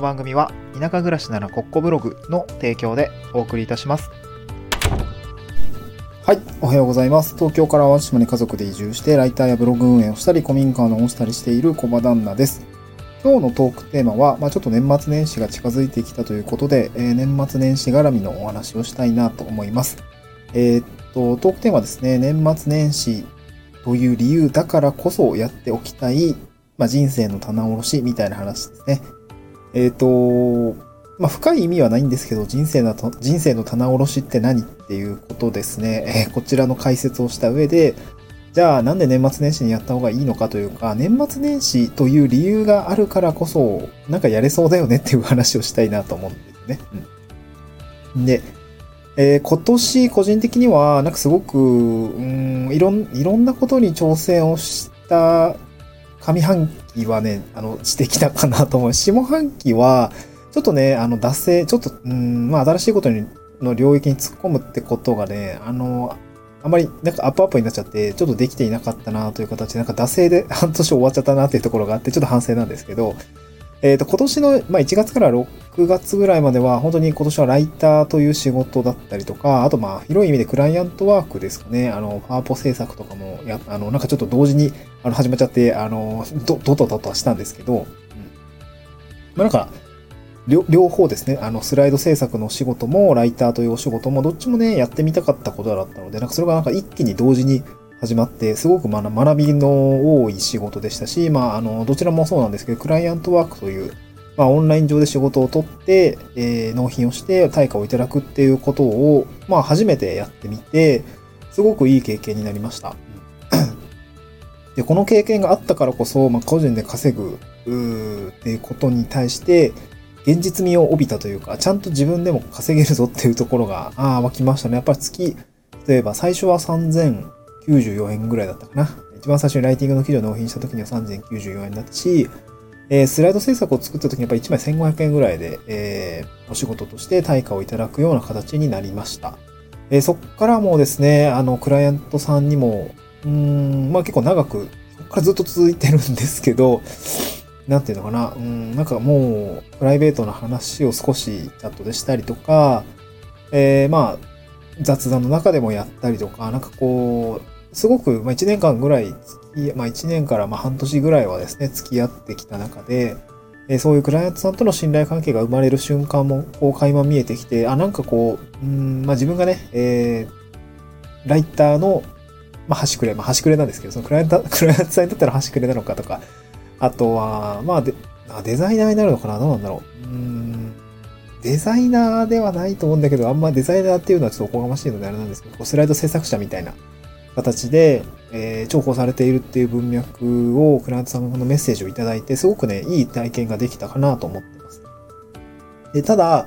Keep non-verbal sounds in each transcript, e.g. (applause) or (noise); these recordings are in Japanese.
の番組は田舎暮らしならコッコブログの提供でお送りいたします。はい、おはようございます。東京から淡島に家族で移住して、ライターやブログ運営をしたり、古民家を直したりしている小場旦那です。今日のトークテーマは、まあ、ちょっと年末年始が近づいてきたということで、えー年末年始絡みのお話をしたいなと思います。えーっと、トークテーマですね、年末年始という理由だからこそやっておきたい、まあ、人生の棚卸しみたいな話ですね。えっ、と、まあ、深い意味はないんですけど、人生の、人生の棚卸しって何っていうことですね。えーこちらの解説をした上で、じゃあなんで年末年始にやった方がいいのかというか、年末年始という理由があるからこそ、なんかやれそうだよねっていう話をしたいなと思うんですね。うん、で、えー今年個人的には、なんかすごく、うん、いろん、いろんなことに挑戦をした上半期はね、あの、してきたかなと思う。下半期は、ちょっとね、あの、脱線、ちょっと、うん、まあ、新しいことにの領域に突っ込むってことがね、あの、あまり、なんかアップアップになっちゃって、ちょっとできていなかったなという形で、なんか惰性で (laughs) 半年終わっちゃったなっていうところがあって、ちょっと反省なんですけど、えっ、と、今年の、まあ、1月から6 9月ぐらいまでは、本当に今年はライターという仕事だったりとか、あとまあ、広い意味でクライアントワークですかね。あの、パワポ制作とかも、や、あの、なんかちょっと同時に、あの、始まっちゃって、あの、ど、どとどとはしたんですけど、うん。まあ、なんか、両方ですね、あの、スライド制作のお仕事も、ライターというお仕事も、どっちもね、やってみたかったことだったので、なんかそれがなんか一気に同時に始まって、すごく学びの多い仕事でしたし、まあ、あの、どちらもそうなんですけど、クライアントワークという、まあ、オンライン上で仕事を取って、えー納品をして対価をいただくっていうことを、まあ、初めてやってみて、すごくいい経験になりました。(clears throat) で、この経験があったからこそ、まあ、個人で稼ぐ、っていうことに対して、現実味を帯びたというか、ちゃんと自分でも稼げるぞっていうところが、ああ、湧きましたね。やっぱり月、例えば最初は3094円ぐらいだったかな。一番最初にライティングの記事を納品した時には3094円だったし、えースライド制作を作った時にやっぱり1枚1500円ぐらいで、えーお仕事として対価をいただくような形になりました。えーそっからもうですね、あの、クライアントさんにも、うん、まあ結構長く、そっからずっと続いてるんですけど、なんていうのかな、うん、なんかもう、プライベートな話を少しチャットでしたりとか、えーまあ、雑談の中でもやったりとか、なんかこう、すごく、まあ1年間ぐらい、まあ1年からまあ半年ぐらいはですね、付き合ってきた中で、えーそういうクライアントさんとの信頼関係が生まれる瞬間も、こう、垣間見えてきて、あ、なんかこう、うん、まあ自分がね、えーライターの、まあ端くれ、まあ端くれなんですけど、そのクライアント、(laughs) クライアントさんにとったら端くれなのかとか、あとは、まあデ、デザイナーになるのかな？どうなんだろう？うんデザイナーではないと思うんだけど、あんまデザイナーっていうのはちょっとおこがましいのであれなんですけど、こうスライド制作者みたいな形で、えー重宝されているっていう文脈をクライアントさんのメッセージをいただいて、すごくね、いい体験ができたかなと思ってます。で、ただ、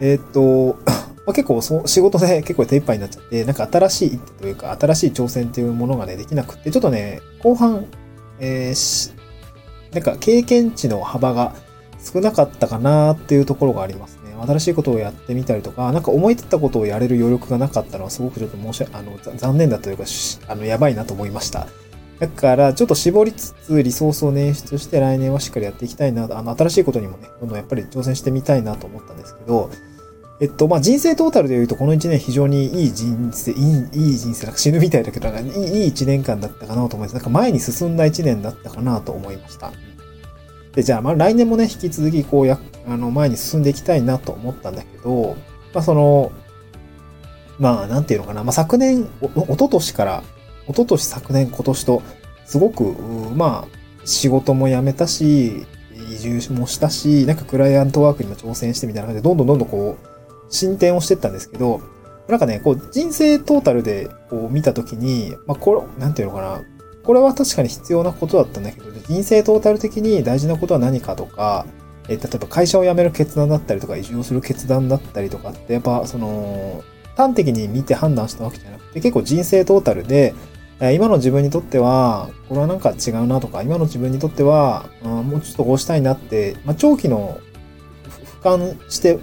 えーっと、(laughs) まあ、結構そ仕事で (laughs) 結構手一杯になっちゃって、なんか新しいというか、新しい挑戦っていうものがね、できなくって、ちょっとね、後半、えーしなんか経験値の幅が少なかったかなっていうところがあります。新しいことをやってみたりとか、なんか思い立ったことをやれる余力がなかったのはすごくちょっと申し訳、あの、残念だというか、あの、やばいなと思いました。だから、ちょっと絞りつつ、リソースを捻出して、来年はしっかりやっていきたいな、あの、新しいことにもね、どんどんやっぱり挑戦してみたいなと思ったんですけど、えっと、まあ、人生トータルで言うと、この1年非常にいい人生、いい、いい人生、なんか死ぬみたいだけど、なんかいい、いい1年間だったかなと思います。なんか前に進んだ1年だったかなと思いました。で、じゃあ、まあ、来年もね、引き続き、こう、や、あの、前に進んでいきたいなと思ったんだけど、まあ、その、まあ、なんていうのかな、まあ、昨年、お、ととしから、おととし、昨年、今年と、すごく、まあ、仕事も辞めたし、移住もしたし、なんかクライアントワークにも挑戦してみたいな感じで、どんどんどんどんこう、進展をしていったんですけど、なんかね、こう、人生トータルで、こう、見たときに、まあ、これ、なんていうのかな、これは確かに必要なことだったんだけど、人生トータル的に大事なことは何かとか、え例えば会社を辞める決断だったりとか、移住をする決断だったりとかって、やっぱ、その、端的に見て判断したわけじゃなくて、結構人生トータルで、今の自分にとっては、これはなんか違うなとか、今の自分にとっては、うんもうちょっとこうしたいなって、まあ、長期の俯瞰して、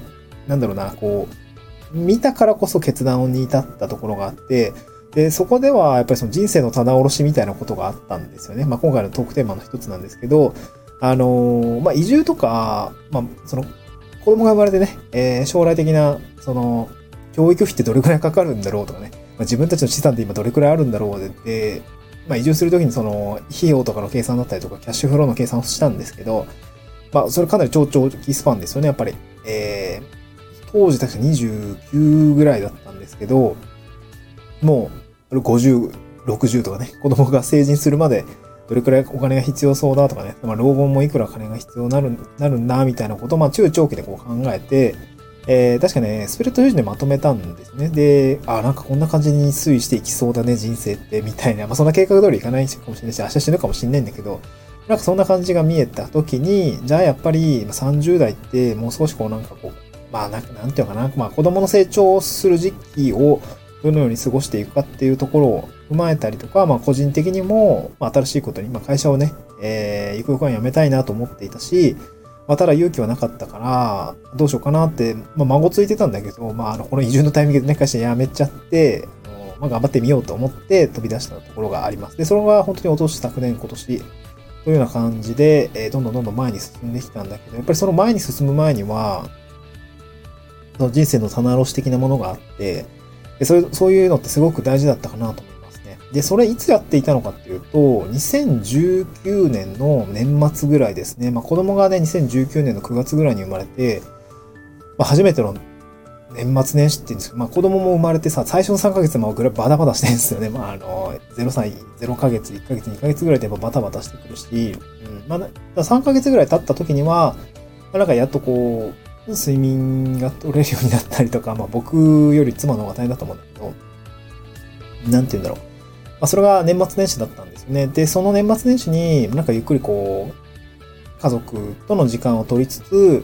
なんだろうな、こう、見たからこそ決断に至ったところがあって、で、そこではやっぱりその人生の棚卸しみたいなことがあったんですよね。まあ、今回のトークテーマの一つなんですけど、あのまあ、移住とか、まあ、その、子供が生まれてね、えー将来的な、その、教育費ってどれくらいかかるんだろうとかね、まあ、自分たちの資産って今どれくらいあるんだろうで、でまあ、移住するときにその、費用とかの計算だったりとか、キャッシュフローの計算をしたんですけど、まあ、それかなり超長期スパンですよね、やっぱり。えー、当時確か29ぐらいだったんですけど、もう、50、60とかね、子供が成人するまで、どれくらいお金が必要そうだとかね、まあ、老後もいくら金が必要になる、なるんだ、みたいなことを、まあ、中長期でこう考えて、えー、確かね、スプレッド標準でまとめたんですね。で、あ、なんかこんな感じに推移していきそうだね、人生って、みたいな。まあ、そんな計画通りいかないかもしれないし、明日死ぬかもしれないんだけど、なんかそんな感じが見えた時に、じゃあやっぱり30代ってもう少しこうなんかこう、まあなんなんていうのかな、まあ子供の成長する時期をどのように過ごしていくかっていうところを踏まえたりとか、まあ個人的にも、まあ新しいことに、まあ会社をね、えー、ゆくゆくは辞めたいなと思っていたし、まあただ勇気はなかったから、どうしようかなって、まあ孫ついてたんだけど、まああの、この移住のタイミングでね、会社辞めちゃって、あのまあ頑張ってみようと思って飛び出したところがあります。で、それが本当にお年昨年、今年、というような感じで、えーどんどんどんどん前に進んできたんだけど、やっぱりその前に進む前には、その人生の棚卸し的なものがあって、でそれそういうのってすごく大事だったかなと思いますね。で、それいつやっていたのかっていうと、2019年の年末ぐらいですね。まあ子供がね、2019年の9月ぐらいに生まれて、まあ初めての年末年始って言うんですけど、まあ子供も生まれてさ、最初の3ヶ月もぐらいバタバタしてるんですよね。まああの、0歳、0ヶ月、1ヶ月、2ヶ月ぐらいでやっぱバタバタしてくるし、うん、まあ、3ヶ月ぐらい経った時には、なんかやっとこう、睡眠が取れるようになったりとか、まあ僕より妻の方が大変だと思うんだけど、なんて言うんだろう。まあそれが年末年始だったんですよね。で、その年末年始になんかゆっくりこう、家族との時間を取りつつ、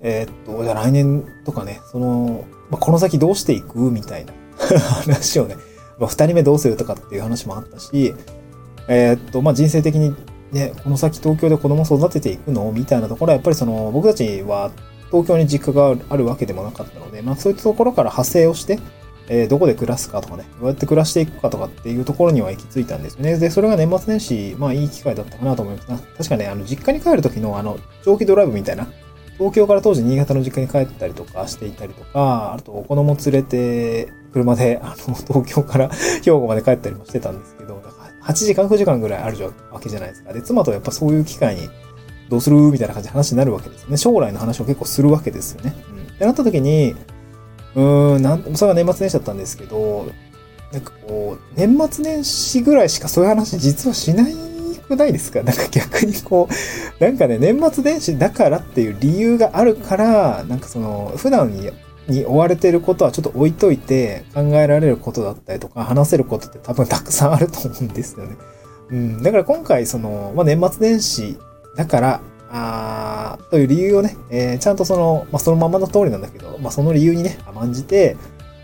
えーっと、じゃあ来年とかね、その、まあ、この先どうしていくみたいな (laughs) 話をね、まあ、二人目どうするとかっていう話もあったし、えーっと、まあ、人生的にね、この先東京で子供を育てていくの？みたいなところは、やっぱりその、僕たちは東京に実家があるわけでもなかったので、まあ、そういったところから派生をして、えーどこで暮らすかとかね、どうやって暮らしていくかとかっていうところには行き着いたんですよね。で、それが年末年始、まあいい機会だったかなと思います。確かね、あの、実家に帰る時のあの、長期ドライブみたいな、東京から当時新潟の実家に帰ったりとかしていたりとか、あとお子供連れて車であの東京から (laughs) 兵庫まで帰ったりもしてたんですけど、だから8時間9時間ぐらいあるわけじゃないですか。で、妻とやっぱそういう機会にどうする？みたいな感じで話になるわけですよね。将来の話を結構するわけですよね。うん。ってなった時に、うーん、なん、それが年末年始だったんですけど、なんかこう、年末年始ぐらいしかそういう話実はしないくないですか？なんか逆にこう、なんかね、年末年始だからっていう理由があるから、なんかその、普段にに追われてることはちょっと置いといて考えられることだったりとか話せることって多分たくさんあると思うんですよね。うん。だから今回その、まあ、年末年始だから、あーという理由をね、えーちゃんとその、まあ、そのままの通りなんだけど、まあ、その理由にね、甘んじて、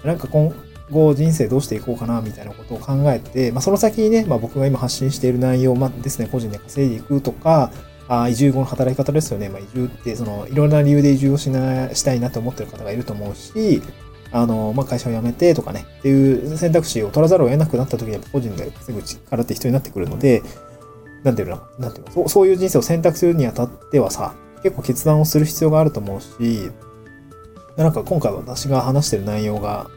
なんか今後人生どうしていこうかな、みたいなことを考えて、まあ、その先にね、まあ、僕が今発信している内容、まあ、ですね、個人で稼いでいくとか、あ移住後の働き方ですよね。まあ、移住って、その、いろんな理由で移住をしな、したいなと思ってる方がいると思うし、あの、まあ、会社を辞めてとかね、っていう選択肢を取らざるを得なくなった時に、個人で稼ぐ力って必要になってくるので、なんていうの？なんていうの？そうそういう人生を選択するにあたってはさ、結構決断をする必要があると思うし、なんか今回私が話してる内容が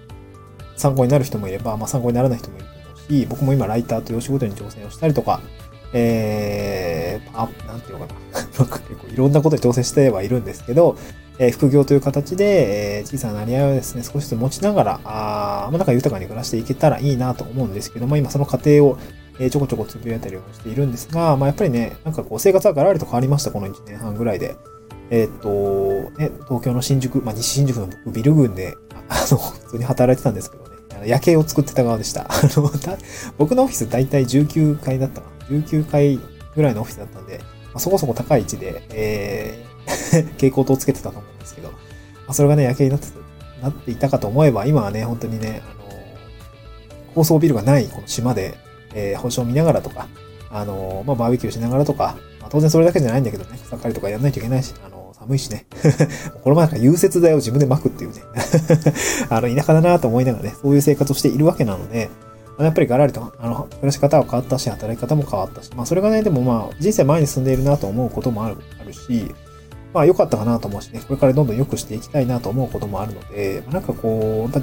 参考になる人もいれば、まあ参考にならない人もいると思うし、僕も今ライターというお仕事に挑戦をしたりとか、えー、あ、なんていうのかな。(laughs) なんか結構いろんなことに挑戦してはいるんですけど、えー副業という形で、えー小さななり合いをですね、少しずつ持ちながら、あーまあなんか豊かに暮らしていけたらいいなと思うんですけども、今その過程を、えーちょこちょこつぶやいたりもしているんですが、まあやっぱりね、なんかこう生活はガラリと変わりました、この1年半ぐらいで。えーっと、ね、東京の新宿、まあ西新宿の僕ビル群で、あの、(laughs) 普通に働いてたんですけどね、あの夜景を作ってた側でした。あの、僕のオフィス大体19階だったかな。19階ぐらいのオフィスだったんで、まあ、そこそこ高い位置で、えー、(laughs) 蛍光灯をつけてたと思うんですけど、まあ、それがね、夜景になってなっていたかと思えば、今はね、本当にね、あの、高層ビルがないこの島で、えー、星を見ながらとか、あの、まあ、バーベキューしながらとか、まあ、当然それだけじゃないんだけどね、草刈りとかやんないといけないし、あの、寒いしね。(laughs) この前なんか融雪剤を自分で撒くっていうね、(laughs) あの、田舎だなと思いながらね、そういう生活をしているわけなので、やっぱりガラリと、あの、暮らし方は変わったし、働き方も変わったし、まあそれがね、でもまあ人生前に進んでいるなと思うこともある、あるし、まあ良かったかなと思うしね、これからどんどん良くしていきたいなと思うこともあるので、なんかこう、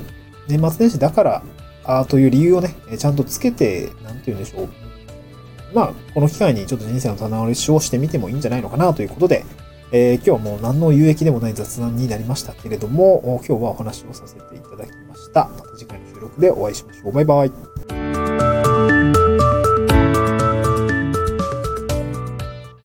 年末年始だから、あという理由をね、ちゃんとつけて、なんて言うんでしょう。まあ、この機会にちょっと人生の棚卸しをしてみてもいいんじゃないのかなということで、えー、今日はもう何の有益でもない雑談になりましたけれども、今日はお話をさせていただきました。また次回の収録でお会いしましょう。バイバイ。